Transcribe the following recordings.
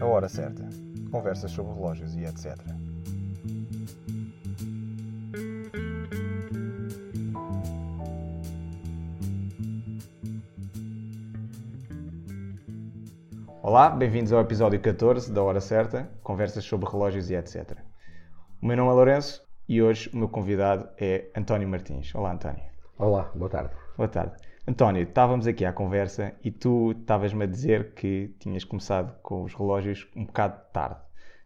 A hora certa. Conversas sobre relógios e etc. Olá, bem-vindos ao episódio 14 da Hora Certa, conversas sobre relógios e etc. O meu nome é Lourenço e hoje o meu convidado é António Martins. Olá, António. Olá, boa tarde. Boa tarde. António, estávamos aqui à conversa e tu estavas-me a dizer que tinhas começado com os relógios um bocado tarde.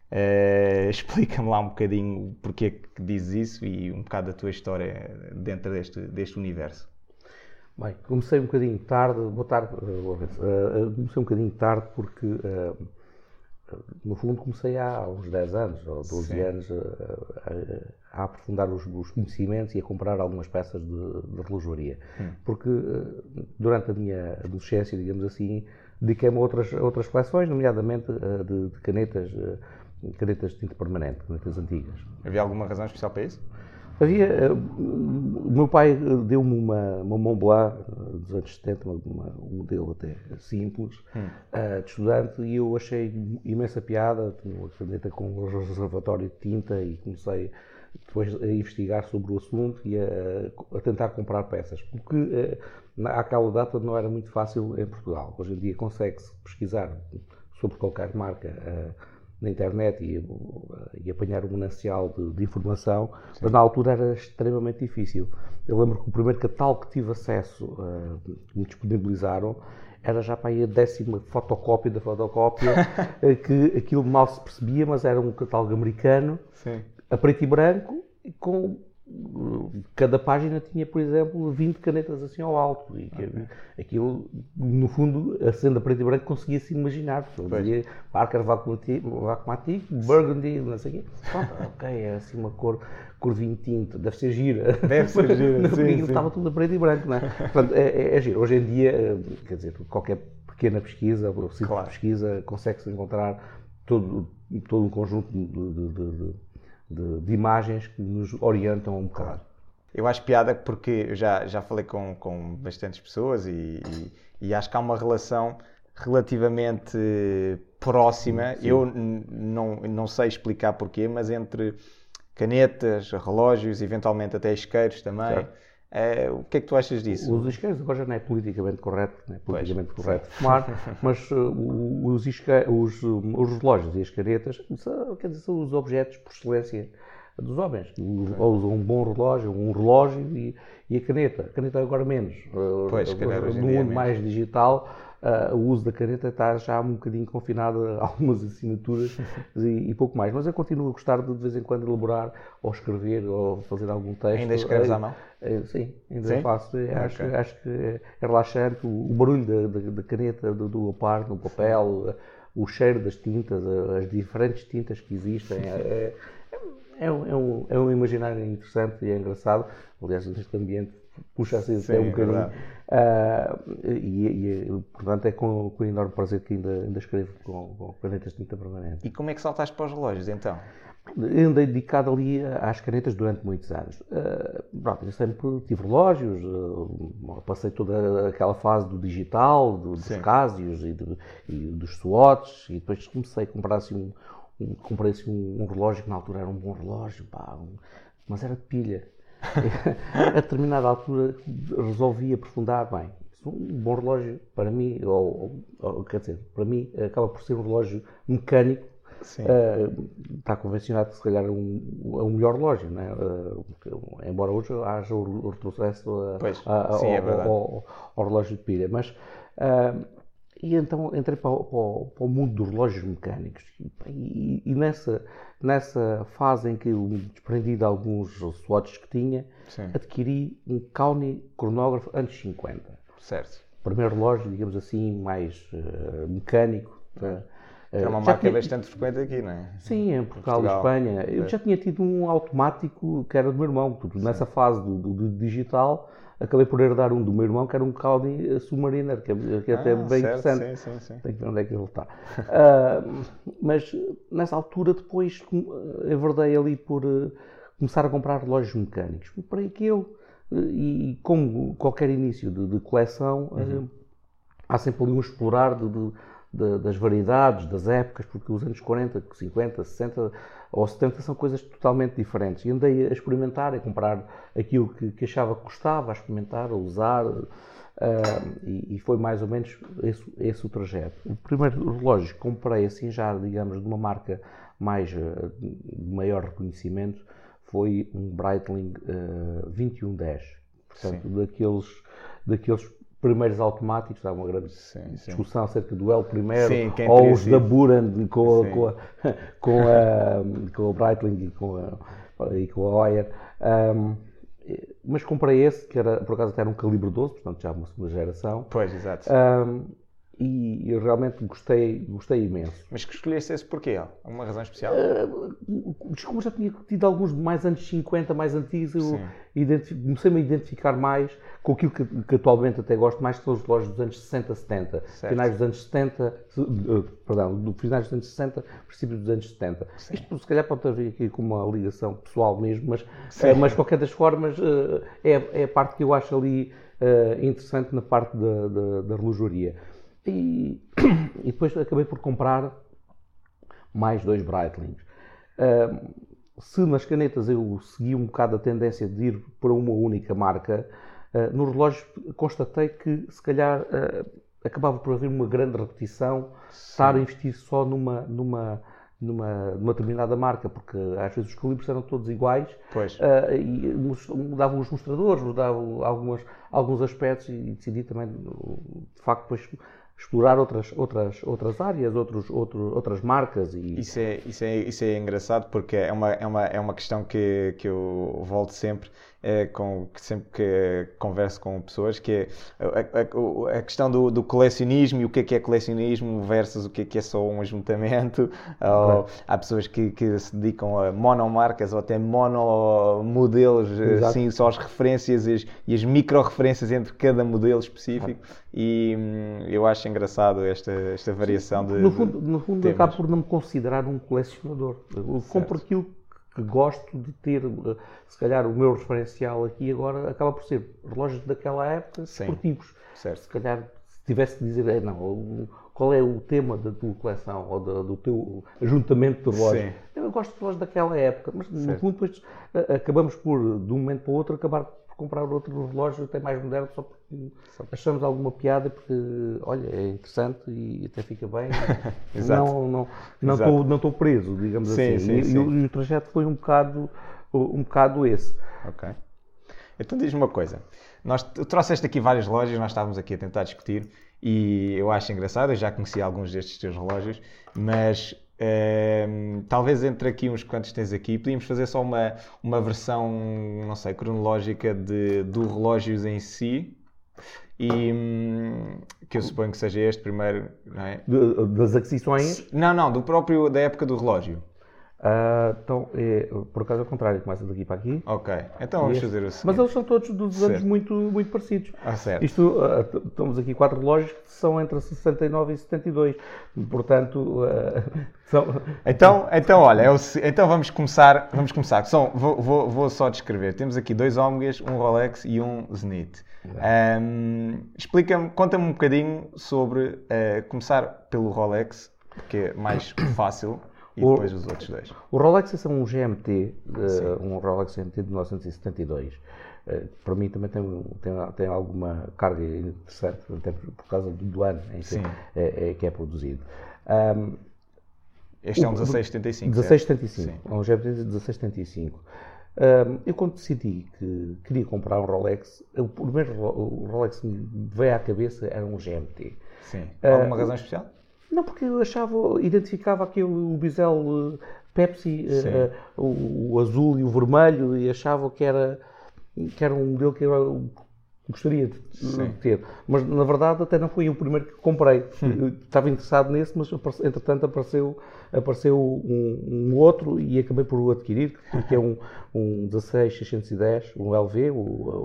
Uh, Explica-me lá um bocadinho porquê que dizes isso e um bocado da tua história dentro deste, deste universo. Bem, comecei um bocadinho tarde, boa tarde, uh, comecei um bocadinho tarde porque, uh, no fundo, comecei há uns 10 anos ou 12 Sim. anos a, a, aprofundar os, os, conhecimentos e a comprar algumas peças de, de relojoaria. Hum. Porque, durante a minha adolescência, digamos assim, dediquei-me a outras, a outras coleções, nomeadamente de, de canetas, canetas de tinta permanente, canetas antigas. Havia alguma razão especial para isso? Havia, eh, o meu pai deu-me uma, uma Mont Blanc eh, dos anos 70, uma, um modelo até simples, hum. uh, de estudante, e eu achei imensa piada, tinha uma caneta com um reservatório de tinta e comecei depois a investigar sobre o assunto e a, a tentar comprar peças, porque uh, àquela data não era muito fácil em Portugal. Hoje em dia consegue-se pesquisar sobre qualquer marca uh, na internet e, e apanhar um manancial de, de informação, Sim. mas na altura era extremamente difícil. Eu lembro que o primeiro catálogo que tive acesso, uh, que me disponibilizaram, era já para aí a décima fotocópia da fotocópia, eh, que aquilo mal se percebia, mas era um catálogo americano, Sim. a preto e branco, com cada página tinha, por exemplo, 20 canetas assim ao alto. E okay. aquilo, no fundo, a senda preto e branco conseguia-se imaginar. Dizia Parker Vacumatic, Burgundy, não sei o quê. Pronto, ok, é assim uma cor, cor vinho tinto, deve ser gira. Deve ser gira, sim, sim. estava tudo a preto e branco, não é? Portanto, é, é, é giro. Hoje em dia, eh, quer dizer, qualquer pequena pesquisa, ou simples claro. pesquisa, consegue-se encontrar todo, todo um conjunto de, de, de de, de imagens que nos orientam um bocado. Eu acho piada porque eu já, já falei com, com bastantes pessoas e, e, e acho que há uma relação relativamente próxima. Sim. Eu não, não sei explicar porquê, mas entre canetas, relógios, eventualmente até isqueiros também. Certo é, o que é que tu achas disso? Os isqueiros agora já não é politicamente correto, não é politicamente pois, correto fumar, mas uh, os, isque, os, os, relógios e as caretas são, quer dizer, são os objetos por excelência dos homens. Ou usam um bom relógio, um relógio e, e a caneta. A caneta agora menos. Pois, agora, no mundo é mais digital, uh, o uso da caneta está já um bocadinho confinado a algumas assinaturas e, e, pouco mais. Mas eu continuo a gostar de, de vez em quando, elaborar ou escrever ou fazer algum texto. Ainda escreves à mão? Uh, sim, ainda sim? faço. Okay. Acho, acho que é relaxante o, o barulho da, da, da caneta, do, do apar no papel, o cheiro das tintas, as diferentes tintas que existem. É, é, é, um, é um imaginário interessante e é engraçado. Aliás, neste ambiente puxa-se assim até um é bocadinho. Uh, e, e, portanto, é com, com enorme prazer que ainda, ainda escrevo com, com canetas de tinta permanente. E como é que saltaste para os relógios, então? andei dedicado ali às canetas durante muitos anos. Uh, pronto, eu sempre tive relógios, uh, passei toda aquela fase do digital, do, dos Casios e, do, e, dos Swatch, e depois comecei a comprar assim um, um comprei assim um, um, relógio que na altura era um bom relógio, pá, um, mas era de pilha. a determinada altura resolvi aprofundar bem. Um bom relógio, para mim, ou, ou, quer dizer, para mim, acaba por ser um relógio mecânico. Uh, está convencionado que se calhar é um, é um melhor relógio, né? Uh, embora hoje haja o retrocesso ao, é ao, ao, relógio de pilha. Mas uh, e então entrei para o, para o, mundo dos relógios mecânicos. E, e, nessa, nessa fase em que eu me desprendi de alguns swatches que tinha, Sim. adquiri um Kauni cronógrafo anos 50. Certo. Primeiro relógio, digamos assim, mais uh, mecânico. Uh, É uma marca tinha... bastante frequente aqui, não é? Sim, em Portugal, Portugal. Espanha. Eu já tinha tido um automático que era do meu irmão. Nessa fase do, do, do, digital, acabei por herdar um do meu irmão, que era um Audi Submariner, que, é, que é até bem certo, interessante. Sim, sim, sim. Tem que ver onde é que ele está. uh, mas nessa altura, depois, enverdei ali por uh, começar a comprar relógios mecânicos. Comprei aquele e, como qualquer início de, de coleção, uhum. uh, há sempre ali um explorar de de, das variedades, das épocas, porque os anos 40, 50, 60 ou 70 são coisas totalmente diferentes. E andei a experimentar, a comprar aquilo que, que achava que gostava, a experimentar, a usar, uh, e, e, foi mais ou menos esse, esse, o trajeto. O primeiro relógio que comprei, assim já, digamos, de uma marca mais, uh, de maior reconhecimento, foi um Breitling uh, ah, 2110. Portanto, Sim. daqueles, daqueles primeiros automáticos, há uma grande sim, discussão sim. acerca do L primeiro sim, ou os da Buran com, com, a, com, a, com o Breitling e com a, e com a Oyer. Um, mas comprei esse, que era, por acaso até era um calibre 12, portanto já uma segunda geração. Pois, exato. Um, e eu realmente gostei, gostei imenso. Mas que escolheste esse porquê? Alguma razão especial? Uh, como já tinha tido alguns mais anos 50, mais antigos, eu comecei-me a identificar mais com aquilo que, que, atualmente até gosto mais, que são os relógios dos anos 60, 70. Certo. Finais dos anos 70, uh, perdão, do finais dos anos 60, princípios dos anos 70. Sim. Isto se calhar pode ter aqui com uma ligação pessoal mesmo, mas, uh, mas de qualquer das formas uh, é, é a parte que eu acho ali interessante na parte da, da, da relojoaria. E, e depois acabei por comprar mais dois Breitlings. Se nas canetas eu segui um bocado a tendência de ir para uma única marca, uh, no relógio constatei que se calhar uh, acabava por haver uma grande repetição, Sim. estar a investir só numa, numa, numa, numa determinada marca, porque às vezes os calibres eram todos iguais uh, e mudavam os mostradores, mudavam algumas, alguns aspectos e decidi também, de facto, depois explorar outras, outras, outras áreas, outros, outro, outras marcas. E... Isso, é, isso, é, isso é engraçado porque é uma, é uma, é uma questão que, que eu volto sempre é, com, sempre que converso com pessoas, que é a, a, a questão do, do, colecionismo e o que é que é colecionismo versus o que é que é só um ajuntamento. Ou, há pessoas que, que, se dedicam a monomarcas ou até monomodelos, assim, só as referências e as, e as micro-referências entre cada modelo específico. E hum, eu acho engraçado esta, esta variação de. No fundo, no fundo acabo por não me considerar um colecionador. Eu compro aquilo que gosto de ter, eh, se calhar o meu referencial aqui agora acaba por ser relógios daquela época Sim, esportivos. Certo. Se calhar se tivesse de dizer, é, não, qual é o tema da tua coleção ou do, do teu ajuntamento de relógios. Eu gosto de relógios daquela época, mas certo. no fundo depois eh, acabamos por, de um momento para o outro, acabar comprar outro relógio até mais moderno só porque achamos alguma piada porque, olha, é interessante e até fica bem. não não não estou não preso, digamos sim, assim. Sim, e, sim. E, o, trajeto foi um bocado um bocado esse. Ok. Então diz-me uma coisa. Nós trouxeste aqui várias lojas, nós estávamos aqui a tentar discutir e eu acho engraçado, eu já conheci alguns destes teus relógios, mas Ehm, talvez entre aqui uns quantos tens aqui, podíamos fazer só uma, uma versão, não sei, cronológica de, do relógios em si. E hum, que eu suponho que seja este primeiro, não é? das aquisições? Não, não, do próprio, da época do relógio. Uh, então, é, por acaso, ao contrário, começa daqui para aqui. Ok, então vamos fazer o seguinte. Mas eles são todos dos anos muito, muito parecidos. Ah, certo. Isto, uh, estamos aqui quatro relógios que são entre 69 e 72. Portanto, uh, são... Então, então olha, eu, então vamos começar. Vamos começar. São, vou, vou, vou, só descrever. Temos aqui dois Omegas, um Rolex e um Zenith. Um, Explica-me, conta-me um bocadinho sobre começar pelo Rolex, que é mais fácil. E o, depois os outros dois. O Rolex é um GMT, uh, um Rolex GMT de 1972. Uh, para mim também tem, tem, tem, alguma carga interessante, até por, por causa do, do ano em que é, é, que é produzido. Um, este é um 1675. 1675, é um GMT de 1675. Um, eu quando decidi que queria comprar um Rolex, o primeiro o Rolex que me veio à cabeça era um GMT. Sim. Alguma uh, razão especial? Não, porque eu achava, identificava aquele o bisel uh, Pepsi, uh, o, o, azul e o vermelho, e achava que era, que era um modelo que era gostaria de, de, ter. Mas na verdade até não foi o primeiro que comprei. Hum. Estava interessado nesse, mas entretanto apareceu, apareceu um, um, outro e acabei por o adquirir, que é um, um 16610, um LV, o,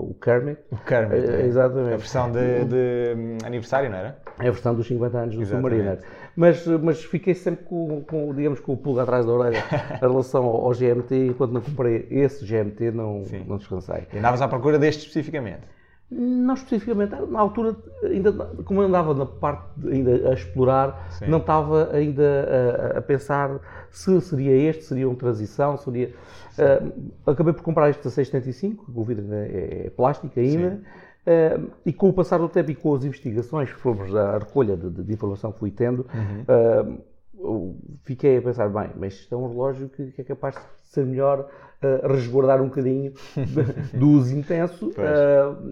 o Kermit. O Kermit, é, exatamente. A versão de, de, aniversário, não era? É a versão dos 50 anos do Submariner. Mas, mas fiquei sempre com, com, digamos, com o pulga atrás da orelha em relação ao, ao GMT e quando não comprei esse GMT não, não descansei. E andavas à procura deste especificamente? Não especificamente, na altura, ainda, como eu andava na parte ainda a explorar, Sim. não estava ainda a, a, pensar se seria este, seria uma transição, seria. Uh, acabei por comprar este 1675, o vidro é, é plástico ainda, uh, e com o passar do tempo e com as investigações que fomos, a recolha de, de informação que fui tendo, uhum. uh, fiquei a pensar, bem, mas isto é um relógio que, que é capaz de ser melhor uh, resguardar um bocadinho do uso intenso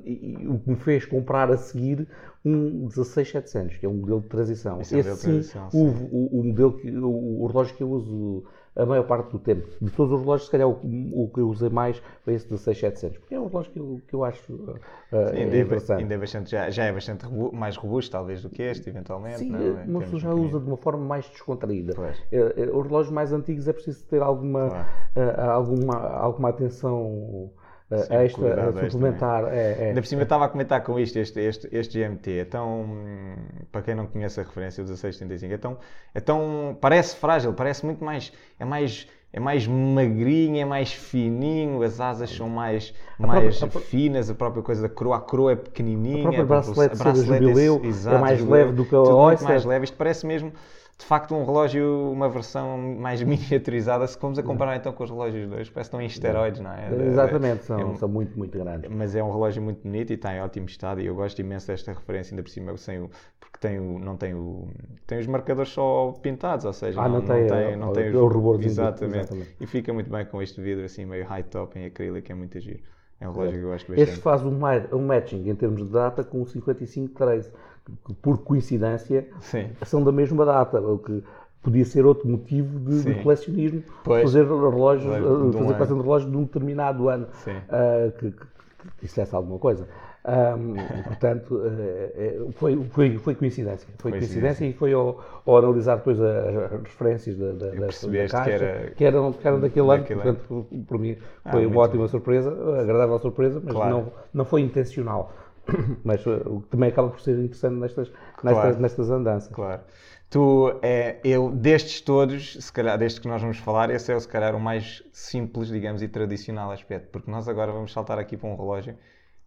e, e, o que me fez comprar a seguir um 16700, que é um modelo de transição. Esse, é Esse sim, transição, sim. O, o, o, modelo que, o, o relógio que eu uso a maior parte do tempo. De todos os relógios, se calhar o, o que eu usei mais foi esse 16700, porque é um relógio que eu, que eu acho uh, Sim, ainda, interessante. É, ainda é bastante, já, já é bastante mais robusto, talvez, do que este, eventualmente. Sim, não, uma pessoa já usa de uma forma mais descontraída. É, é, os relógios mais antigos é preciso ter alguma, claro. alguma, alguma atenção Sim, extra, a suplementar. É, é, Ainda por cima eu estava a comentar com isto, este, este, este GMT é tão, para quem não conhece a referência, o 1635, é tão, é tão, parece frágil, parece muito mais, é mais, é mais magrinho, é mais fininho, as asas são mais, a mais própria, finas, a própria coisa da coroa, a coroa é pequenininha. A própria bracelete, a bracelete jubileu, é, exato, é mais jubileu, leve do que a Oyster. mais leve, isto parece mesmo de facto um relógio, uma versão mais miniaturizada, se formos a comparar então com os relógios dois, parece que estão em esteroides, não é? Exatamente, são, é um, são muito, muito grandes. Mas é um relógio muito bonito e está em ótimo estado e eu gosto imenso desta referência, ainda por cima, sem o, porque tem o, não tem o, tem os marcadores só pintados, ou seja, ah, não, não, tem, não tem, não tem os, o rubor exatamente. exatamente. E fica muito bem com este vidro assim meio high top em acrílico, é muito giro. É um relógio que eu gosto bastante. Este faz um, um matching em termos de data com o 5513, que por coincidência Sim. são da mesma data, o que podia ser outro motivo de, de colecionismo, pois. fazer relógios, de fazer coleção de relógios de um determinado ano uh, que, que, que dissesse alguma coisa. Um, portanto, uh, foi, foi, foi coincidência. Foi coincidência e foi ao, ao analisar depois as, referências da, da, da, caixa, que, era, que, eram, que eram daquele ano, portanto, para mim ah, foi ah, uma ótima surpresa, agradável surpresa, mas claro. não, não foi intencional. mas uh, também acaba por ser interessante nestas, claro. nestas, nestas andanças. Claro. Tu, é, eu, destes todos, se calhar, destes que nós vamos falar, esse é, se calhar, o mais simples, digamos, e tradicional aspecto, porque nós agora vamos saltar aqui para um relógio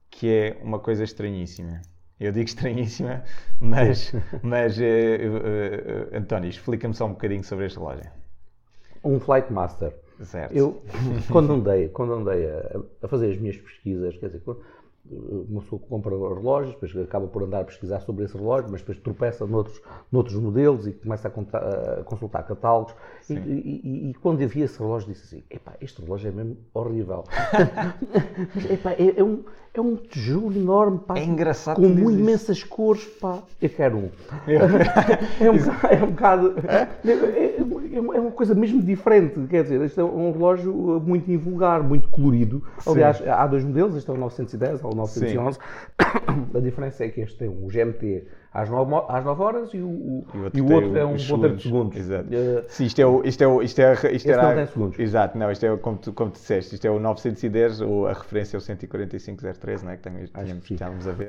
que é uma coisa estranhíssima. Eu digo estranhíssima, mas, mas uh, uh, uh, António, explica-me só um bocadinho sobre este relógio. Um Flight Master. Certo. Eu, quando andei, quando andei a, a fazer as minhas pesquisas, quer dizer, quando, uma pessoa compra relógios, depois acaba por andar a pesquisar sobre esse relógio, mas depois tropeça noutros, noutros modelos e começa a, contar, a consultar catálogos. E, e, e, quando eu vi esse relógio, disse assim: epá, este relógio é mesmo horrível. mas, epá, é, é, um, é um tijolo enorme, pá, é engraçado com muito imensas cores, pá, eu quero um. é, um é um bocado. É, é, é, uma coisa mesmo diferente, quer dizer, este é um relógio muito invulgar, muito colorido. Aliás, Sim. há dois modelos, este é o 910, ou o 911. A diferença é que este tem um GMT às 9, às 9 horas e o, o, e o outro, e o outro é um ponteiro de segundos. Exato. Uh, Sim, isto é o. Isto é o isto é, isto este era, não tem segundos. Exato, não, isto é como tu, como tu disseste, isto é o 910, ou a referência é o 145013, não é? Que tínhamos, estávamos a ver.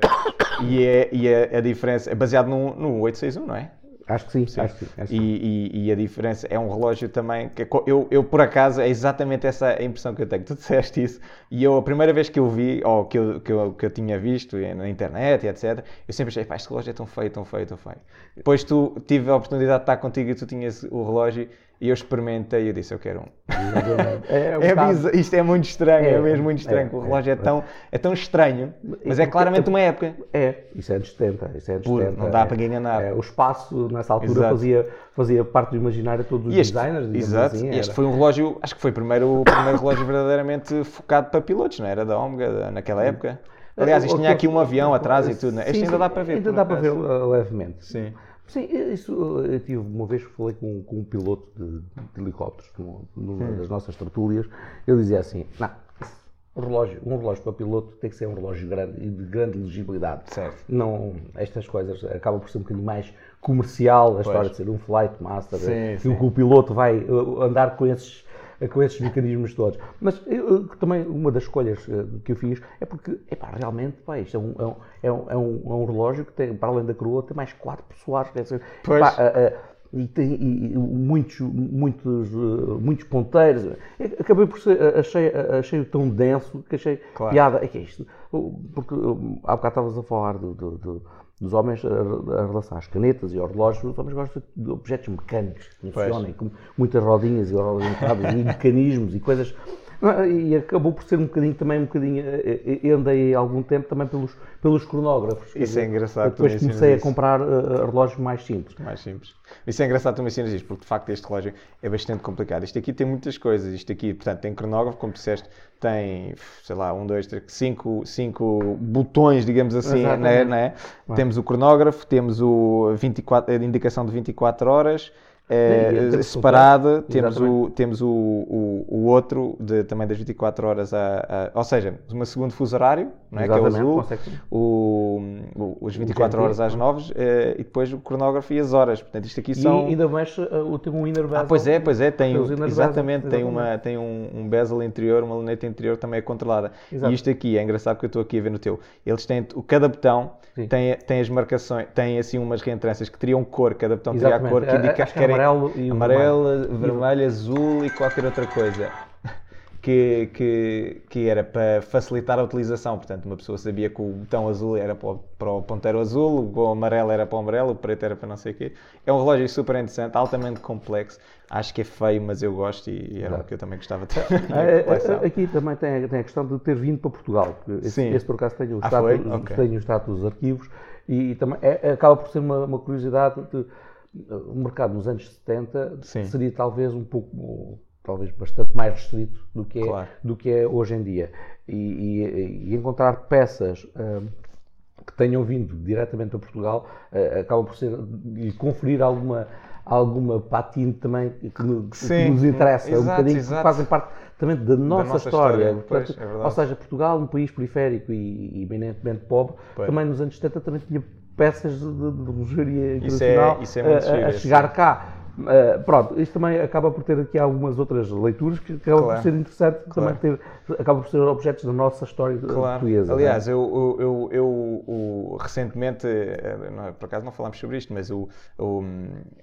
E, é, e a, a diferença é baseado no, no 861, não é? Acho que sim, sim. Acho que sim. Acho e, e, e, a diferença é um relógio também que eu, eu, por acaso, é exatamente essa a impressão que eu tenho. Tu disseste isso e eu, a primeira vez que eu vi, ou que eu, que eu, que eu tinha visto na internet e etc., eu sempre achei, pá, este relógio é tão feio, tão feio, tão feio. Depois tu tive a oportunidade de estar contigo e tu tinhas o relógio e eu experimentei e eu disse, eu quero um. É, é, é isto é muito estranho, é, é mesmo muito estranho. É, o relógio é, tão, é tão estranho, mas é claramente uma época. É, isso é de 70. Isso é de 70 não dá para enganar. É, o espaço, nessa altura, fazia, fazia parte do imaginário de todos os este, designers. Exato, assim, este foi um relógio, acho que foi o primeiro, o primeiro relógio verdadeiramente focado para pilotos, não era? Da Omega, naquela época. Aliás, isto tinha aqui um avião atrás e tudo. Sim, este ainda dá para ver. Ainda dá para ver uh, levemente. Sim. Sim, isso, eu tive uma vez falei com, com um piloto de, de helicópteros, numa hum. das nossas tertúlias, ele dizia assim, não, um relógio, um relógio para piloto tem que ser um relógio grande e de grande legibilidade. Certo. Não, estas coisas acabam por ser um bocadinho mais comercial, a história de ser um flight master, Sim, e sim. que o piloto vai uh, andar com esses com esses mecanismos todos. Mas eu, também uma das escolhas que eu fiz é porque, epá, realmente, pá, isto é um, é, um, é, um, é, um, é um relógio que tem, para além da coroa, tem mais quatro pessoas. Quer dizer, Pois. epá, uh, uh, e tem e, muitos, muitos, muitos ponteiros. Acabei por ser, achei, achei tão denso que achei Claro. piada. É que é isto? Porque há bocado estavas a falar do, do- do- dos homens a, a relação às canetas e aos relógios. Os homens gostam de objetos mecânicos que funcionem, com muitas rodinhas e entradas e mecanismos e coisas. E acabou por ser um bocadinho também, um bocadinho. eh, Eu andei há algum tempo também pelos, pelos cronógrafos. Isso é dizer, engraçado, tu Depois comecei a isso. comprar eh, relógios mais simples. mais simples. Isso é engraçado tu mencionas isto, porque de facto este relógio é bastante complicado. Isto aqui tem muitas coisas. Isto aqui, portanto, tem cronógrafo, como disseste, tem, sei lá, um, dois, três, cinco, cinco botões, digamos assim, né, né? Temos o cronógrafo, temos o 24, a indicação de 24 horas. Eh, E temos separada, o- temos, o, exatamente. temos o, o, o outro de, também das 24 horas, a, a- ou seja, uma segundo fuso horário, não é? que é o Exatamente, azul, o, o- os 24 GMT, horas às 9 eh, e depois o cronógrafo e as horas. Portanto, isto aqui E são. ainda mexe uh, o tem um inner bezel. Ah, pois é, pois é, tem, exatamente, bezels, tem, uma, tem um, um bezel interior, uma luneta interior também é controlada. Exato. E isto aqui, é engraçado que eu estou aqui a ver no teu, eles têm, cada botão Sim. tem, tem as marcações, tem assim umas reentrâncias que teriam cor, cada botão teria a Exatamente. cor que indica que é querem- amarelo e o amarelo, vermelho, azul e qualquer outra coisa. Que, que, que era para facilitar a utilização, portanto, uma pessoa sabia que o botão azul era para o, para o ponteiro azul, o amarelo era para o amarelo, o preto era para não sei o quê. É um relógio super interessante, altamente complexo. Acho que é feio, mas eu gosto e, e era o que eu também gostava de ter. coleção. ah, Aqui também tem, tem a questão de ter vindo para Portugal. porque Esse, Sim. esse por acaso tem o Ah, status, foi? Ok. tem o status dos arquivos e, também é- acaba por ser uma, uma curiosidade. De, o mercado nos anos 70 Sim. seria talvez um pouco, talvez bastante mais restrito do que é, Claro. do que é hoje em dia. E, e- e encontrar peças. ah, que tenham vindo diretamente a Portugal eh, acaba por ser e conferir alguma alguma patina também que, que nos interessa um exato, bocadinho que exato. fazem parte também da nossa, nossa história, história, Portanto, é ou seja, Portugal um país periférico e, e eminentemente pobre Pois. também nos anos 70 também tinha peças de, de, Isso é- internacional isso é muito a- a, a chegar cá Uh, pronto, isto também acaba por ter aqui algumas outras leituras que acaba Claro. por ser interessante Claro. também ter, acaba por ser objetos da nossa história Claro. portuguesa. é? Aliás, eu, eu, eu, eu- o- recentemente, eh, é- por acaso não falámos sobre isto, mas o, o-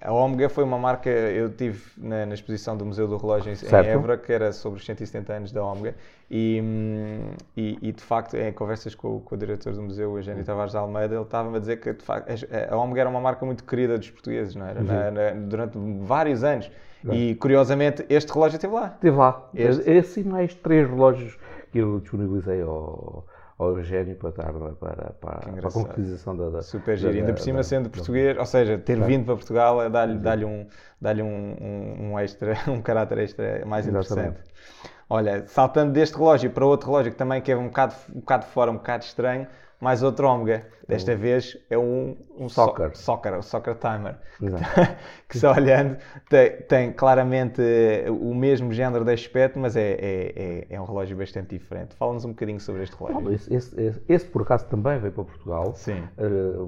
a Omega foi uma marca, eu tive na, na exposição do Museu do Relógio em, Certo. Évora, que era sobre os 170 anos da Omega, e, hum, e, e, de facto, em conversas com, o- com o diretor do museu, o Eugênio Tavares de Almeida, ele estava a dizer que de facto, a- Omega era uma marca muito querida dos portugueses, não era? Na- na- durante vários anos. E curiosamente, este relógio esteve lá. Esteve lá. Este. Esse e mais três relógios que eu disponibilizei ao, ao Eugénio para, dar, para, para, para a concretização da, da Super giro. da- Ainda por cima da- sendo português, ou seja, ter vindo para Portugal é dá-lhe dá um, dá um, um, um extra, um caráter extra mais Exatamente. interessante. Olha, saltando deste relógio para outro relógio que também que é um bocado, um bocado fora, um bocado estranho, mais outro Omega. Desta vez é um, um so- Soccer. soccer, Soccer Timer. Que só olhando tem, tem claramente eh, o mesmo género de aspecto, mas é, é, é, é um relógio bastante diferente. Fala-nos um bocadinho sobre este relógio. Esse, esse- esse- esse, por acaso, também veio para Portugal. Sim. eh,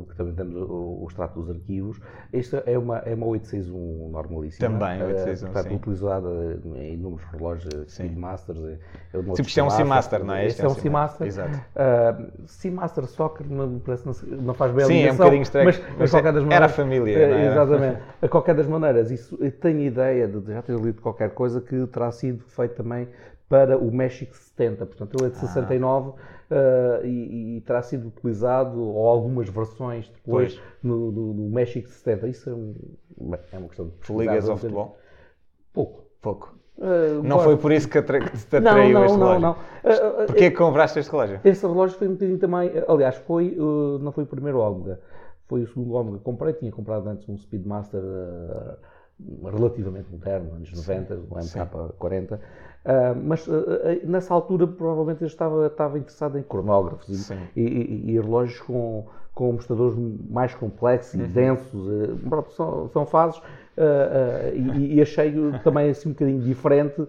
que também temos o, o extrato dos arquivos. Esta é uma, é uma 861 normalíssima. Também, eh, 861, portanto, sim. utilizada em inúmeros relógios Speedmasters. É, é Tipo, isto é um Seamaster, não é? Este é um Seamaster. Exato. Uh, Seamaster Soccer não, parece, não, não faz bem a Sim, é um bocadinho estranho, mas, mas mas qualquer das era maneiras, a família, não era? Exatamente. A qualquer das maneiras, isso, eu tenho ideia de já ter lido qualquer coisa que terá sido feito também para o México 70. Portanto, ele é Ah. de 69 eh, e, e terá sido utilizado, ou algumas versões depois, Pois. no, no- no México 70. Isso é, um- é uma questão de Tu ligas ao futebol? Pouco. Pouco. Eh, Não foi por isso que, te Não, atraiu não, este não, relógio? não. Eh, eh, Porquê é que compraste este relógio? Esse relógio foi um bocadinho também. Aliás, foi, uh, não foi o primeiro Omega, foi o segundo Omega que comprei. Tinha comprado antes um Speedmaster uh, relativamente moderno, anos 90, um MK40. Uh, mas uh, uh, nessa altura, provavelmente, eu estava, estava interessado em cronógrafos e, e, e- relógios com, com mostradores mais complexos Uhum. e densos. uh, pronto, são, são fases. Uh, uh, e, e achei também assim um bocadinho diferente.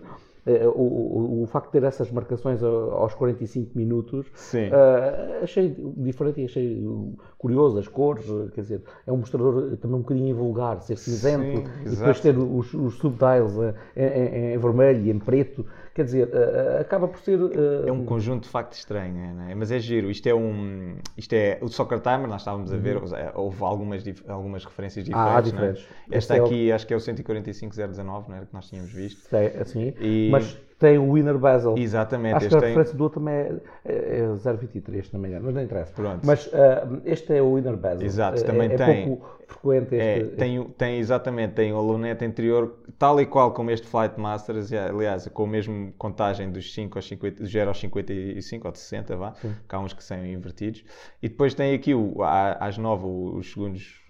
o, o, o, facto de ter essas marcações aos 45 minutos, uh, achei diferente e achei curioso, as cores, quer dizer, é um mostrador também um bocadinho vulgar, ser cinzento, Sim, e depois ter os, os subdials em, em, em, vermelho e em preto, quer dizer, uh, acaba por ser... é um conjunto de facto estranho, é? mas é giro, isto é um, isto é o Soccer Timer, nós estávamos a ver, uhum. houve algumas, algumas referências diferentes, ah, diferentes. É? esta aqui é o... acho que é o 125019, não era que nós tínhamos visto. É, assim, e... mas tem o Winner Basel. Exatamente. Acho que a referência do outro também é, é 023, se não me engano, mas não interessa. Pronto. Mas uh, este é o Winner Basel. Exato, também é, tem. É pouco frequente é, este. É, tem, tem, exatamente, tem o luneta interior, tal e qual como este Flight Masters, aliás, com a mesma contagem dos 5 aos 50, do 0 aos 55 ou de 60, vá, Sim. que há uns que são invertidos. E depois tem aqui o, às 9 os segundos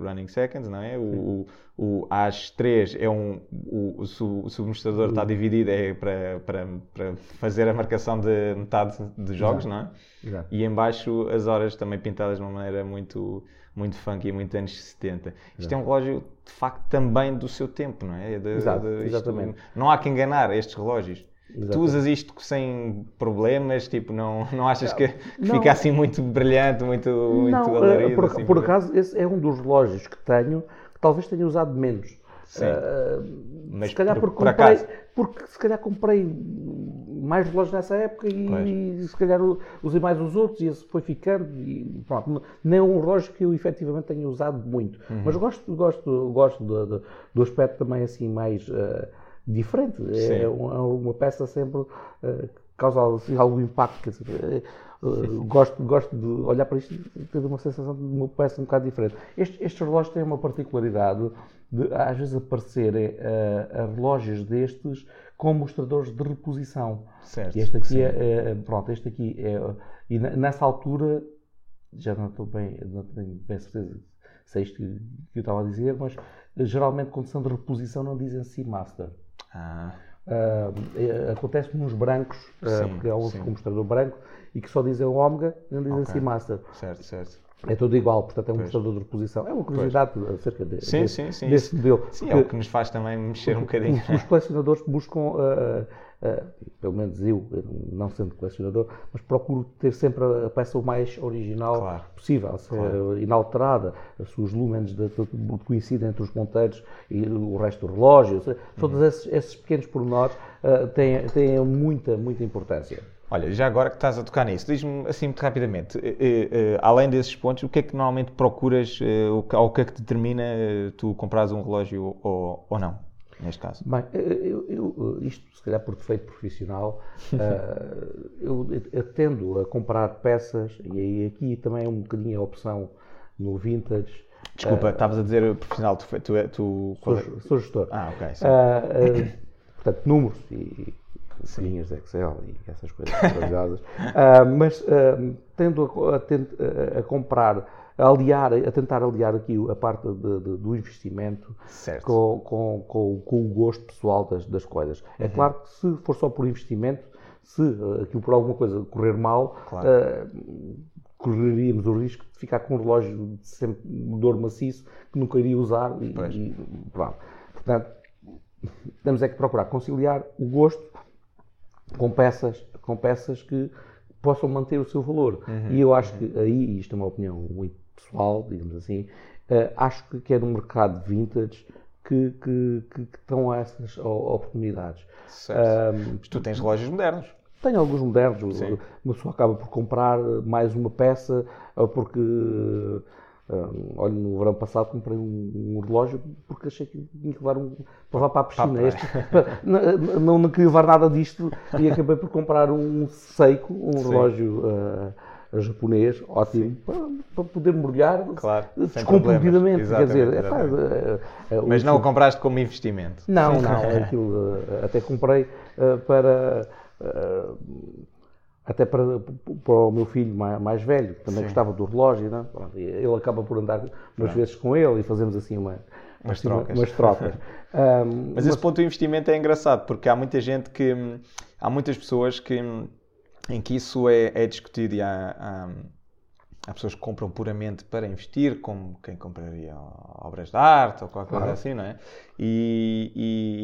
running seconds, não é? O, o, às 3 é um. O, o, o submostrador está dividido é para, para, para fazer a marcação de metade de jogos, Exato. não é? Exato. E embaixo as horas também pintadas de uma maneira muito muito funky, muito anos 70. Isto Exato. é um relógio, de facto, também do seu tempo, não é? De, Exato, de, exatamente. não há que enganar estes relógios. Exatamente. Tu usas isto sem problemas, tipo, não, não achas que, que fica assim muito brilhante, muito, muito não, alarido? Por, assim, por acaso, esse é um dos relógios que tenho, talvez tenha usado menos. Sim. Uh, mas se calhar por, porque por comprei, porque se calhar comprei mais relógios nessa época e, e, se calhar usei mais os outros e esse foi ficando e pronto, nem é um relógio que eu efetivamente tenha usado muito, uhum. mas gosto, gosto, gosto do, do, do, aspecto também assim mais uh, diferente, é, é uma peça sempre uh, causa assim, algum impacto, dizer, uh, gosto, gosto de olhar para isto e ter uma sensação de uma peça um bocado diferente. Este, estes relógios têm uma particularidade de às vezes aparecerem uh, relógios destes com mostradores de reposição. Certo. E este aqui é, é, pronto, este aqui é, e nessa altura, já não estou bem, não tenho bem certeza se é isto que, que eu estava a dizer, mas geralmente quando são de reposição não dizem Seamaster. Ah. Uh, acontece nos brancos, uh, porque há um mostrador branco, e que só dizem Omega, não dizem okay. Seamaster. Certo, certo. É tudo igual, portanto é um mostrador de reposição. É uma curiosidade pois. acerca de, sim, desse, sim, sim, desse modelo. Sim, é o que nos faz também mexer um bocadinho. Os colecionadores buscam, uh, pelo menos eu, não sendo colecionador, mas procuro ter sempre a peça o mais original claro. possível, se claro. inalterada, se os lumens coincidem entre os ponteiros e o resto do relógio, todos uhum. esses, esses, pequenos pormenores uh, têm, têm muita, muita importância. Olha, já agora que estás a tocar nisso, diz-me assim muito rapidamente, eh, eh, eh, além desses pontos, o que é que normalmente procuras, ou o que é que determina tu comprares um relógio ou, ou não, neste caso? Bem, eu, eu, isto se calhar por defeito profissional, eu, eu tendo a comprar peças, e aí aqui também é um bocadinho a opção no vintage, Desculpa, estavas uh, a dizer profissional, tu, tu, tu sou, é? sou gestor. Ah, ok. Uh, uh, portanto, números e folhinhas de Excel e essas coisas mas tendo a, a, a, comprar, aliar, a tentar aliar aqui a parte de, de, do investimento com, com, com, com, o gosto pessoal das, das coisas. É uhum. É claro que se for só por investimento, se aquilo por alguma coisa correr mal, claro. uh, correríamos o risco de ficar com um relógio de sempre dor maciço que nunca iria usar e, e pronto. Portanto, temos é que procurar conciliar o gosto com peças, com peças que possam manter o seu valor. Uhum, e eu acho uhum. que aí, isto é uma opinião muito pessoal, digamos assim, uh, acho que é no mercado vintage que, que, que, que estão essas oportunidades. Certo. Um, Mas tu tens relógios modernos. Tenho alguns modernos. Sim. Uma pessoa acaba por comprar mais uma peça porque Uh, olha, no verão passado comprei um, um, relógio porque achei que tinha que levar um para levar para a piscina. Este, não, não, não, queria levar nada disto e acabei por comprar um Seiko, um Sim. relógio uh, japonês, ótimo, para, para, poder mergulhar claro. Quer dizer, é, pá, uh, Mas não o compraste como investimento? Não, não. aquilo, até comprei para até para, para o meu filho mais, mais velho, que também Sim. gostava do relógio, não? É? ele acaba por andar umas vezes com ele e fazemos assim uma, umas assim, trocas. Umas trocas. um, mas, mas esse ponto do investimento é engraçado, porque há muita gente que. Há muitas pessoas que, em que isso é, é discutido e há, há Há pessoas que compram puramente para investir, como quem compraria obras de arte ou qualquer coisa assim, não é? E,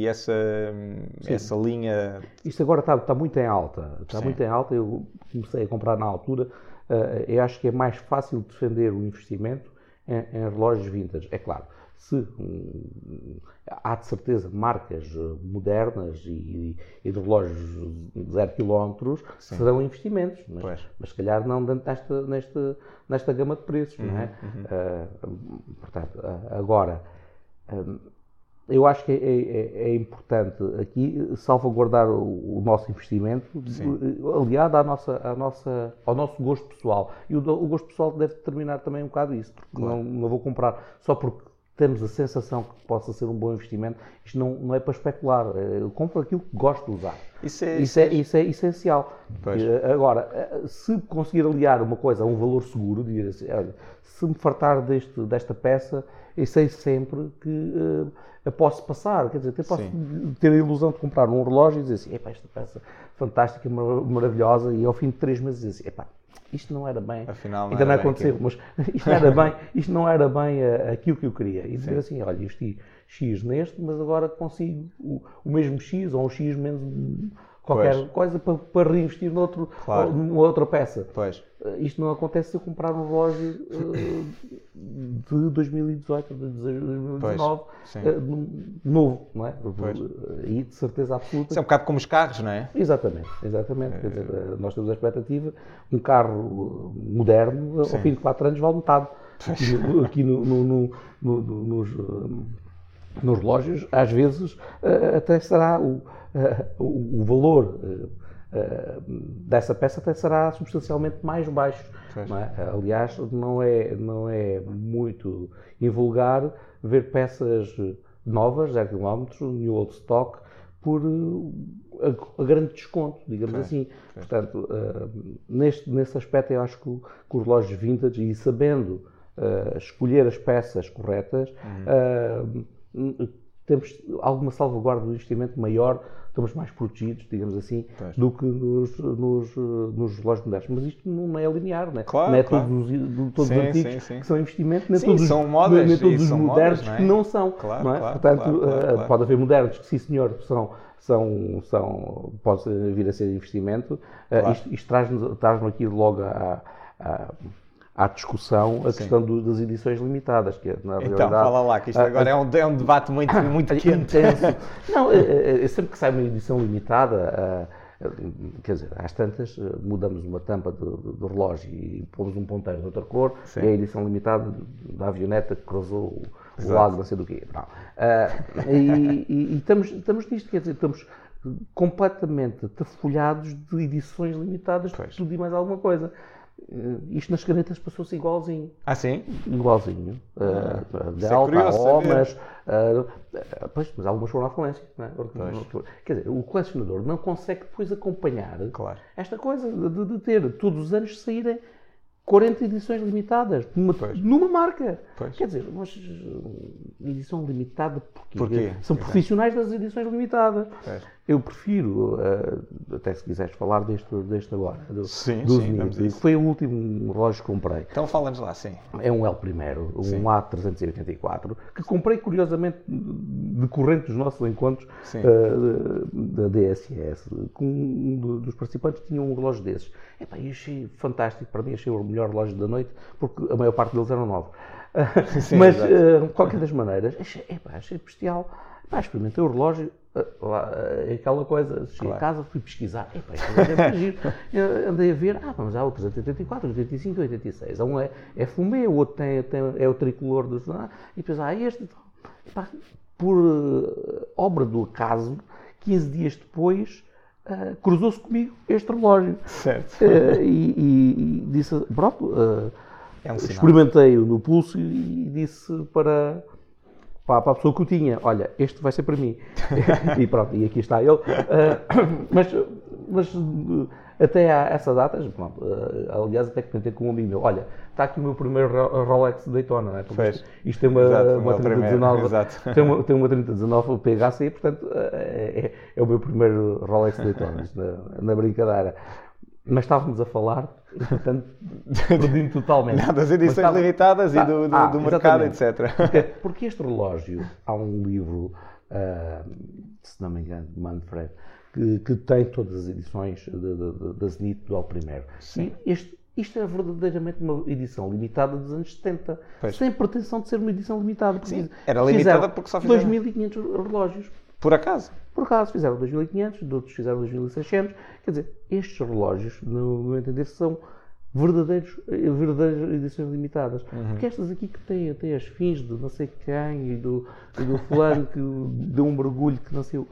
e essa, essa linha. Isto agora está, está muito em alta. Está Sim. muito em alta. Eu comecei a comprar na altura. Uh, eu acho que é mais fácil defender o investimento em, em relógios vintage. É claro, se há de certeza marcas eh, modernas e, e de relógios de 0 km serão investimentos, mas, mas se calhar não dentro desta, nesta, nesta gama de preços, uhum, não é? Uhum. Uh, portanto, agora, um, eu acho que é, é, é, importante aqui salvaguardar o, o nosso investimento Sim. aliado à nossa, à nossa, ao nosso gosto pessoal. E o, o gosto pessoal deve determinar também um bocado isso, porque claro. não, não vou comprar só porque temos a sensação que possa ser um bom investimento, isto não, não é para especular. Eu compro aquilo que gosto de usar. Isso é, isso é, isso é essencial. Pois. Eh, agora, eh, se conseguir aliar uma coisa a um valor seguro, dizer assim, olha, se me fartar deste, desta peça, eu sei sempre que uh, posso passar. Quer dizer, até posso Sim. ter a ilusão de comprar um relógio e dizer assim, esta peça fantástica, maravilhosa, e ao fim de três meses dizer assim, epá, isto não era bem, Afinal, não ainda não aconteceu, mas isto não era bem, isto não era bem uh, aquilo que eu queria. E dizer assim, olha, investi X neste, mas agora consigo o, o mesmo X ou um X menos qualquer pois. coisa para, para, reinvestir noutro, claro. numa outra peça. Pois. Uh, isto não acontece se eu comprar um relógio uh, de 2018, de 2019, uh, novo, não é? E de certeza absoluta. Isso é um bocado como os carros, não é? Exatamente, exatamente. Quer dizer, nós temos a expectativa, um carro moderno, Sim. ao fim de 4 anos, vale metade. Aqui, no, aqui no, no, no, nos, nos relógios, às vezes, até será o o, o, valor uh, dessa peça até será substancialmente mais baixo. É? Aliás, não é, não é muito invulgar ver peças novas, 0 km, new old stock, por a, a grande desconto, digamos assim. Portanto, uh, neste, nesse aspecto, eu acho que, que os relógios vintage, e sabendo uh, escolher as peças corretas, uhum. uh, temos alguma salvaguarda do investimento maior estamos mais protegidos, digamos assim, pois. do que nos, nos, nos relógios modernos. Mas isto não é linear, não é? Claro, não é claro. todos, os, todos sim, os antigos sim, sim. que são investimentos, nem sim, todos, são modas, nem todos os modernos modas, não é? que não são. Claro, não é? Claro, Portanto, claro, uh, pode haver modernos que, sim senhor, são são, são, pode vir a ser investimento. Uh, isto, isto traz-nos traz aqui logo a, a, à discussão a Sim. questão do, das edições limitadas. Que, na então, realidade, fala lá, que isto agora a, é, um, é um debate muito, muito quente. Intenso. Não, é, é, é, sempre que sai uma edição limitada, quer dizer, às tantas mudamos uma tampa do, do, relógio e pomos um ponteiro de outra cor Sim. e a edição limitada da avioneta que cruzou o, o lago, não sei do quê. Não. Uh, e, e, e estamos, estamos nisto, quer dizer, estamos completamente tafolhados de edições limitadas de tudo e mais alguma coisa. Uh, isto nas canetas passou-se igualzinho. Ah, sim? Igualzinho. Uh, Delta, é Omas. Uh, pois, mas algumas foram à falência. É? Quer dizer, o colecionador não consegue depois acompanhar claro. esta coisa de, de, ter todos os anos saírem 40 edições limitadas numa, numa marca. Pois. Quer dizer, mas edição limitada porquê? porquê? São profissionais das edições limitadas. Pois. Eu prefiro, uh, até se quiseres falar deste, deste agora, do, sim, do sim, foi o último relógio que comprei. Então fala-nos lá, sim. É um L primeiro, um sim. A384, que comprei curiosamente decorrente dos nossos encontros uh, da DSS, com um dos participantes tinha um relógio desses. Epá, eu achei fantástico, para mim achei o melhor relógio da noite, porque a maior parte deles eram novos. Sim, Mas, uh, de qualquer das maneiras, achei, epá, achei bestial. Pá, experimentei o relógio, é aquela coisa, cheguei claro. a casa, fui pesquisar, Epa, é andei a ver, ah, vamos há o 384, 85, 86, um é, é fumê, o outro tem, tem, é o tricolor dos, ah, e depois, ah, este, Epa, por uh, obra do acaso, 15 dias depois, uh, cruzou-se comigo este relógio. Certo. Uh, e, e, e, disse, pronto, é um experimentei-o no pulso e, e disse para para, para a pessoa que o tinha, olha, este vai ser para mim. e pronto, e aqui está ele. Uh, mas, mas até a essa data, pronto, uh, aliás, até que comentei com um amigo meu, olha, está aqui o meu primeiro Rolex Daytona, não é? Porque isto, isto, tem uma, exato, uma 3019, tem uma, tem uma 3019 PHC, portanto, uh, é, é, o meu primeiro Rolex Daytona, na, na brincadeira. mas estávamos a falar, portanto, perdi-me totalmente. Não, das edições estava... limitadas ah, e do, do, ah, do mercado, etc. Porque, porque, este relógio, há um livro, uh, se não me engano, de Manfred, que, que, tem todas as edições da Zenit do primeiro. Sim. E este, isto é verdadeiramente uma edição limitada dos anos 70, pois. sem pretensão de ser uma edição limitada. Sim, era limitada porque só fizeram 2.500 relógios. Por acaso? Por acaso, fizeram 2.500, outros fizeram 2.600. Quer dizer, estes relógios, no meu entender, são verdadeiros, verdadeiras edições limitadas. Uhum. Porque estas aqui que têm até as fins de não sei quem e do, e do fulano que deu um mergulho que não sei o.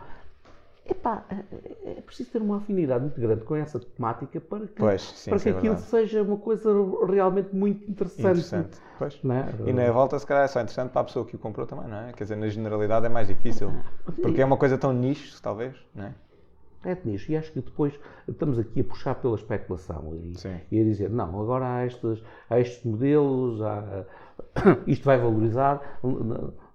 Epá, é, é preciso ter uma afinidade muito grande com essa temática para que, pois, sim, para que é aquilo verdade. seja uma coisa realmente muito interessante. interessante. Pois. É? E na volta, se calhar, é só interessante para a pessoa que o comprou também, não é? Quer dizer, na generalidade é mais difícil. Porque é uma coisa tão nicho, talvez, não é? É de nicho. E acho que depois estamos aqui a puxar pela especulação e, e a dizer, não, agora há estes, há estes modelos, há, isto vai valorizar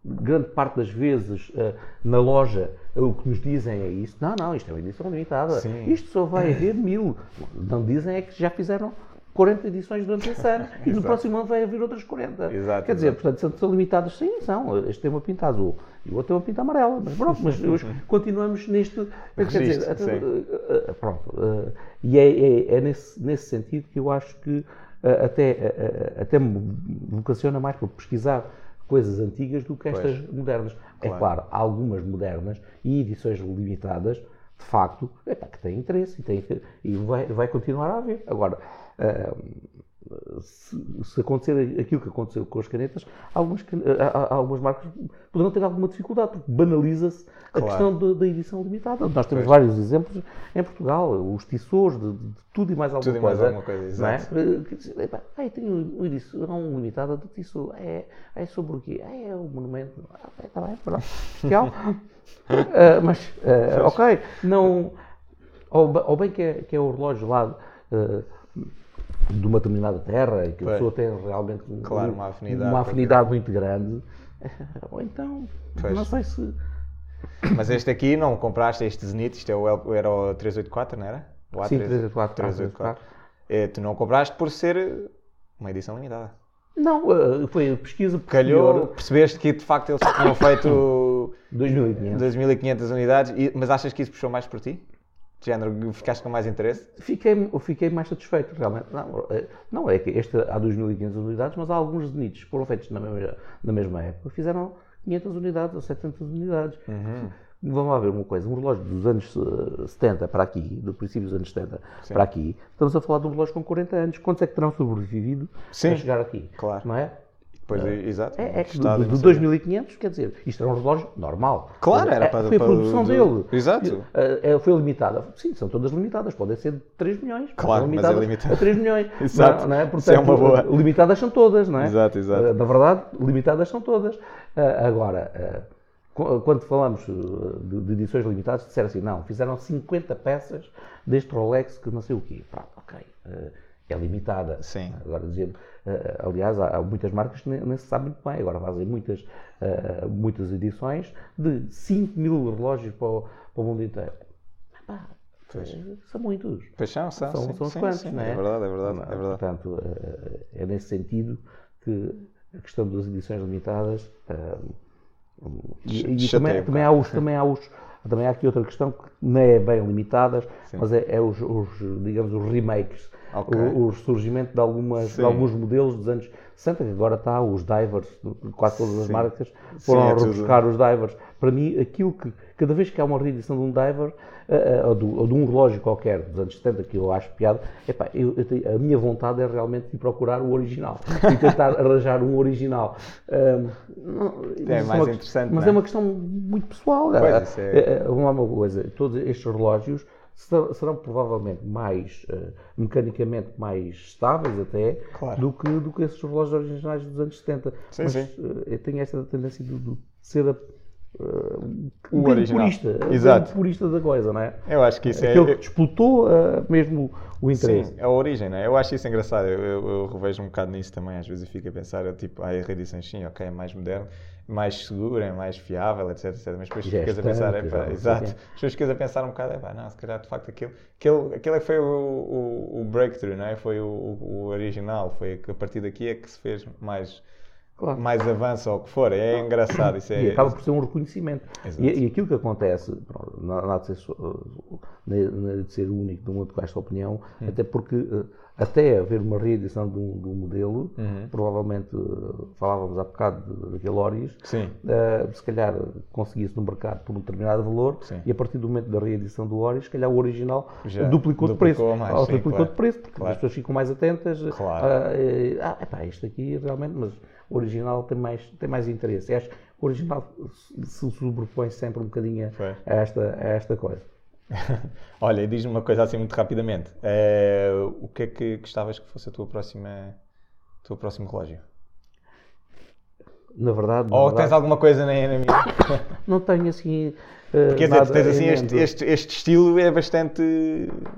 grande parte das vezes uh, na loja o que nos dizem é isso. Não, não, isto é uma edição limitada. Sim. Isto só vai haver mil. Não dizem é que já fizeram 40 edições durante esse ano e no próximo ano vai haver outras 40. Exato, Quer dizer, exato. portanto, são, são limitadas, sim, são. Este tem uma pinta azul e o outro tem uma pinta amarela. Mas pronto, mas continuamos neste. Quer dizer, até, uh, pronto. Uh, e é, é, é, nesse, nesse sentido que eu acho que até, até me vocaciona mais para pesquisar coisas antigas do que estas pois. modernas. É claro. É claro, algumas modernas e edições limitadas, de facto, que têm interesse e, tem, e vai, vai continuar a haver. Agora, uh, se, se, acontecer aquilo que aconteceu com as canetas, algumas, algumas marcas poderão ter alguma dificuldade, porque banaliza-se a claro. questão da edição limitada. Nós temos pois. vários exemplos em Portugal, os tissores, de, de, tudo e mais alguma tudo coisa. Tudo e mais alguma coisa, é? exato. É? Tenho uma edição limitada de tissor. É, é sobre o quê? É, é o monumento. Ah, está bem, pronto. Especial. uh, mas, uh, ok, não... Ou, ou, bem que é, que é o relógio lá... Uh, de uma determinada terra e que a pessoa tem realmente claro, uma afinidade, uma afinidade muito grande, ou então, pois. não sei se. Mas este aqui não compraste este Zenith, isto é o, era o 384, não era? O A3, Sim, 384. 384. É, tu não compraste por ser uma edição limitada. Não, foi pesquisa Calhou, percebeste que de facto eles tinham feito 2.500 2.500 unidades, mas achas que isso puxou mais por ti? De género, ficaste com mais interesse? Fiquei, fiquei mais satisfeito, realmente. Não, é, não é que este há 2.500 unidades, mas há alguns Zenites que foram feitos na mesma, na mesma época, fizeram 500 unidades ou 700 unidades. Uhum. Vamos lá ver uma coisa, um relógio dos anos 70 para aqui, do princípio dos anos 70 Sim. para aqui, estamos a falar de um relógio com 40 anos. Quantos é que terão sobrevivido Sim. a chegar aqui? Claro. Não é? Pois, é, exato. É, é que de, de 2500, quer dizer, isto era um relógio normal. Claro, era é, para... Foi a produção para, dele. Exato. É, foi limitada. Sim, são todas limitadas. Podem ser de 3 milhões. Claro, mas é limitado. A 3 milhões. exato. Não, não é? Portanto, é uma boa. Limitadas são todas, não é? Exato, exato. Na verdade, limitadas são todas. Agora, quando falamos de edições limitadas, disseram assim, não, fizeram 50 peças deste Rolex que não sei o quê. Pronto, ok. É limitada. Sim. Agora, dizendo Uh, aliás, há, muitas marcas que nem, se sabem muito bem. Agora fazem muitas, uh, muitas edições de 5 mil relógios para o, para o mundo inteiro. Ah, são muitos. Pois são, são, são, sim, são sim, quantos, sim, não é? É verdade, é verdade. É verdade. Portanto, é nesse sentido que a questão das edições limitadas. e, e também, também, há os, também há os. Também há aqui outra questão que não é bem limitadas, mas é, é os, os, digamos, os remakes okay. o, o ressurgimento de, algumas, de alguns modelos dos anos 60, que agora está, os divers, quase todas as Sim. marcas foram Sim, é rebuscar os divers. Para mim, aquilo que, cada vez que há uma reedição de um diver, uh, ou, de, ou, de, um relógio qualquer dos anos 70, que eu acho piada, epá, eu, eu, a minha vontade é realmente ir procurar o original e tentar arranjar um original. Um, não, é mais uma, interessante. Mas é? é? uma questão muito pessoal. Pois, é... Vamos lá uma coisa, todos estes relógios serão, serão provavelmente mais, uh, mecanicamente mais estáveis até, claro. do, que, do que esses relógios originais dos anos 70. Sim, Mas sim. Uh, eu tenho esta tendência de, de ser a, uh, o um original. purista, Exato. Um purista da coisa, não é? Eu acho que isso Aquele é. que disputou uh, mesmo o interesse. Sim, a origem, não é? Eu acho isso engraçado. Eu, eu, eu revejo um bocado nisso também. Às vezes eu fico a pensar, eu, tipo, ah, a reedições sim, ok, é mais moderno, mais seguro, é mais fiável, etc, etc. Mas depois Já ficas a pensar, sei exato. Depois ficas a pensar um bocado, epá, não, se calhar de facto aquilo, aquele, aquele é foi o, o, o breakthrough, não é? Foi o, o original, foi que a partir daqui é que se fez mais, Claro. mais avanço ou o que for. É engraçado. Isso é, E acaba por ser um reconhecimento. E, e aquilo que acontece, pronto, há de ser, é- é de ser único do mundo com esta opinião, Hum. até porque eh, até haver uma reedição de um, de um modelo, Uhum. provavelmente eh, falávamos há bocado de- Sim. eh, se calhar conseguia-se no mercado por um determinado valor Sim. e a partir do momento da reedição do Orius, se calhar o original Já duplicou, de preço. mais, Ou sim, duplicou claro. de preço, porque Claro. as pessoas ficam mais atentas. Claro. ah, eh, ah, epá, isto aqui realmente, mas o original tem mais, tem mais interesse. Acho que o original se se sobrepõe sempre um bocadinho Foi. a esta, a esta coisa. Olha, diz-me uma coisa assim muito rapidamente. Eh, o que é que gostavas que fosse a tua próxima, o teu próximo relógio? Na verdade, na Ou verdade, tens alguma coisa na, na minha? não tenho assim. Dizer, nada tens assim este, este, este estilo é bastante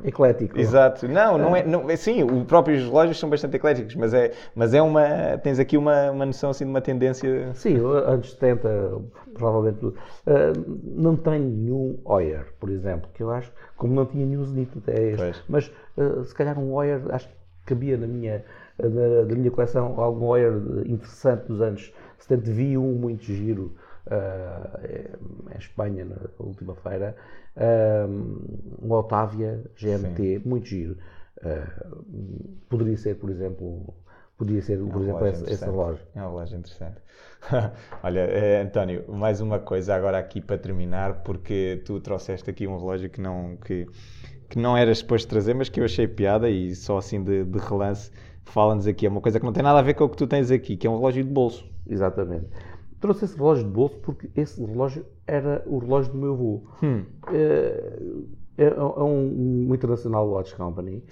eclético. Exato. Não, não é, não, é sim, os próprios relógios são bastante ecléticos, mas é, mas é uma, tens aqui uma, uma noção assim de uma tendência. Sim, anos 70, provavelmente. eh, não tenho nenhum Oyer, por exemplo, que eu acho, como não tinha nenhum Zenith até este, Pois. mas eh, se calhar um Oyer, acho que cabia na minha, na, da minha coleção algum Oyer interessante dos anos 70. Vi um muito giro eh, em Espanha, na última feira, eh, um Otávia GMT, muito giro. Eh, poderia ser, por exemplo, poderia ser, por um exemplo, esse interessante. relógio. É um relógio interessante. Olha, eh, António, mais uma coisa agora aqui para terminar, porque tu trouxeste aqui um relógio que não, que, que não eras suposto trazer, mas que eu achei piada e só assim de, de relance fala-nos aqui. É uma coisa que não tem nada a ver com o que tu tens aqui, que é um relógio de bolso. Exatamente. Trouxe esse relógio de bolso porque esse relógio era o relógio do meu avô. Hum. É, é- é um, um International Watch Company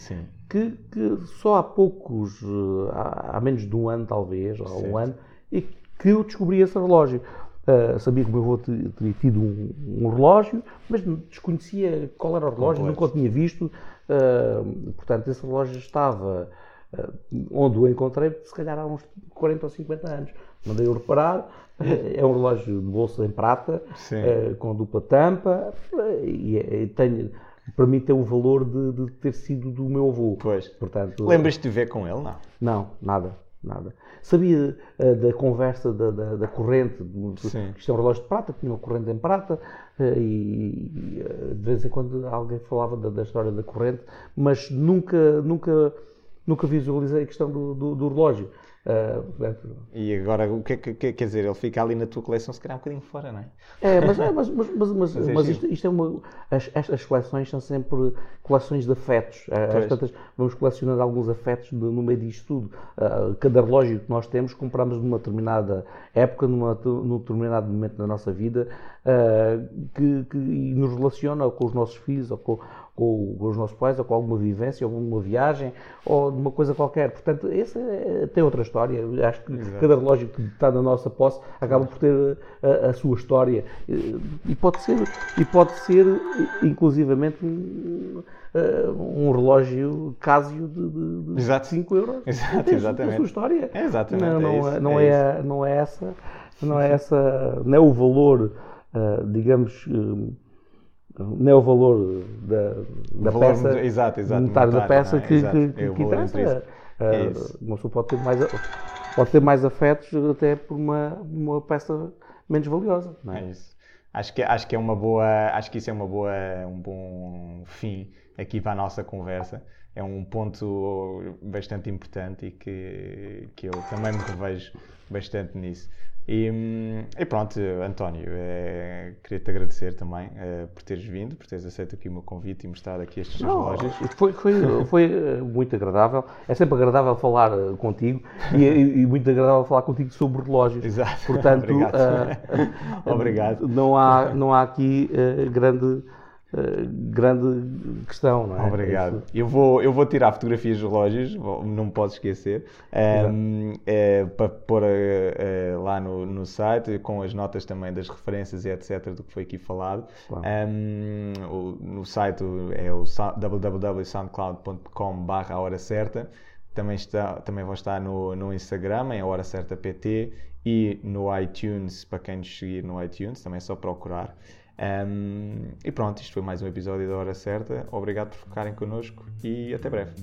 que, que só há poucos, eh, há, há menos de um ano talvez, ou Certo. um ano, e que eu descobri esse relógio. Eh, sabia que o meu avô te- teria tido um, um relógio, mas desconhecia qual era o relógio, nunca o tinha visto. Eh, portanto, esse relógio estava eh, onde o encontrei, se calhar há uns 40 ou 50 anos. Mandei-o reparar, eh, é um relógio de bolsa em prata, eh, com dupla tampa, eh, e, é- e para mim tem o valor de, de ter sido do meu avô. Pois. Portanto, Lembras-te de ver com ele? Não. não, nada, nada. Sabia eh, da conversa da, da, da corrente, que isto é um relógio de prata, tinha uma corrente em prata, eh, e, eh, de vez em quando alguém falava da, da história da corrente, mas nunca, nunca, nunca visualizei a questão do, do, do relógio. Portanto, E agora, o que é que que- quer dizer? Ele fica ali na tua coleção, se calhar um bocadinho fora, não é? É, mas, é, mas, mas, mas, mas, Mas é isto, isto é uma. As, estas coleções são sempre coleções de afetos. Às tantas, vamos colecionando alguns afetos no meio disto tudo. Ah, cada relógio que nós temos compramos numa determinada época, numa, num determinado momento da nossa vida, ah, que, que e nos relaciona com os nossos filhos, ou com, com, com os nossos pais, ou com alguma vivência, ou uma viagem, ou de uma coisa qualquer. Portanto, esse é- tem outra história. Acho que Exato. cada relógio que está na nossa posse acaba por ter a, a sua história e pode ser e pode ser inclusivamente um, eh, um relógio Casio de, de, de Exato. 5 euros Exato, tem, exatamente. a sua história É, exatamente, não, é não, isso, é, não é é, não é essa não é essa não é o valor eh, digamos eh, não é o valor da, da valor peça monet- exato, exato, monetário da monetário, peça é? que, Exato, que, é que, que interessa. É isso. uma pessoa pode ter mais pode ter mais afetos até por uma, uma peça menos valiosa não é? É isso. Acho que, acho que é uma boa, acho que isso é uma boa, um bom fim aqui para a nossa conversa. É um ponto bastante importante e que, que eu também me revejo bastante nisso. E, e pronto, António, eh, queria-te agradecer também eh, por teres vindo, por teres aceito aqui o meu convite e mostrado aqui teus Não, relógios. foi, foi, foi eh, muito agradável. É sempre agradável falar contigo e, e- muito agradável falar contigo sobre relógios. Exato. Portanto, Obrigado. eh, Obrigado. Não há, não há aqui eh, grande, uh, grande questão, não é? Obrigado. Eu, vou, eu vou tirar fotografias dos relógios, não me podes esquecer, um, é, para pôr uh, lá no, no site, com as notas também das referências e etc. do que foi aqui falado. Claro. Um, o, no site é o www.soundcloud.com barra hora certa. Também, está, também vão estar no, no Instagram, em hora certa PT e no iTunes, para quem nos seguir no iTunes, também é só procurar. Um, e pronto, isto foi mais um episódio da Hora Certa. Obrigado por ficarem connosco e até breve.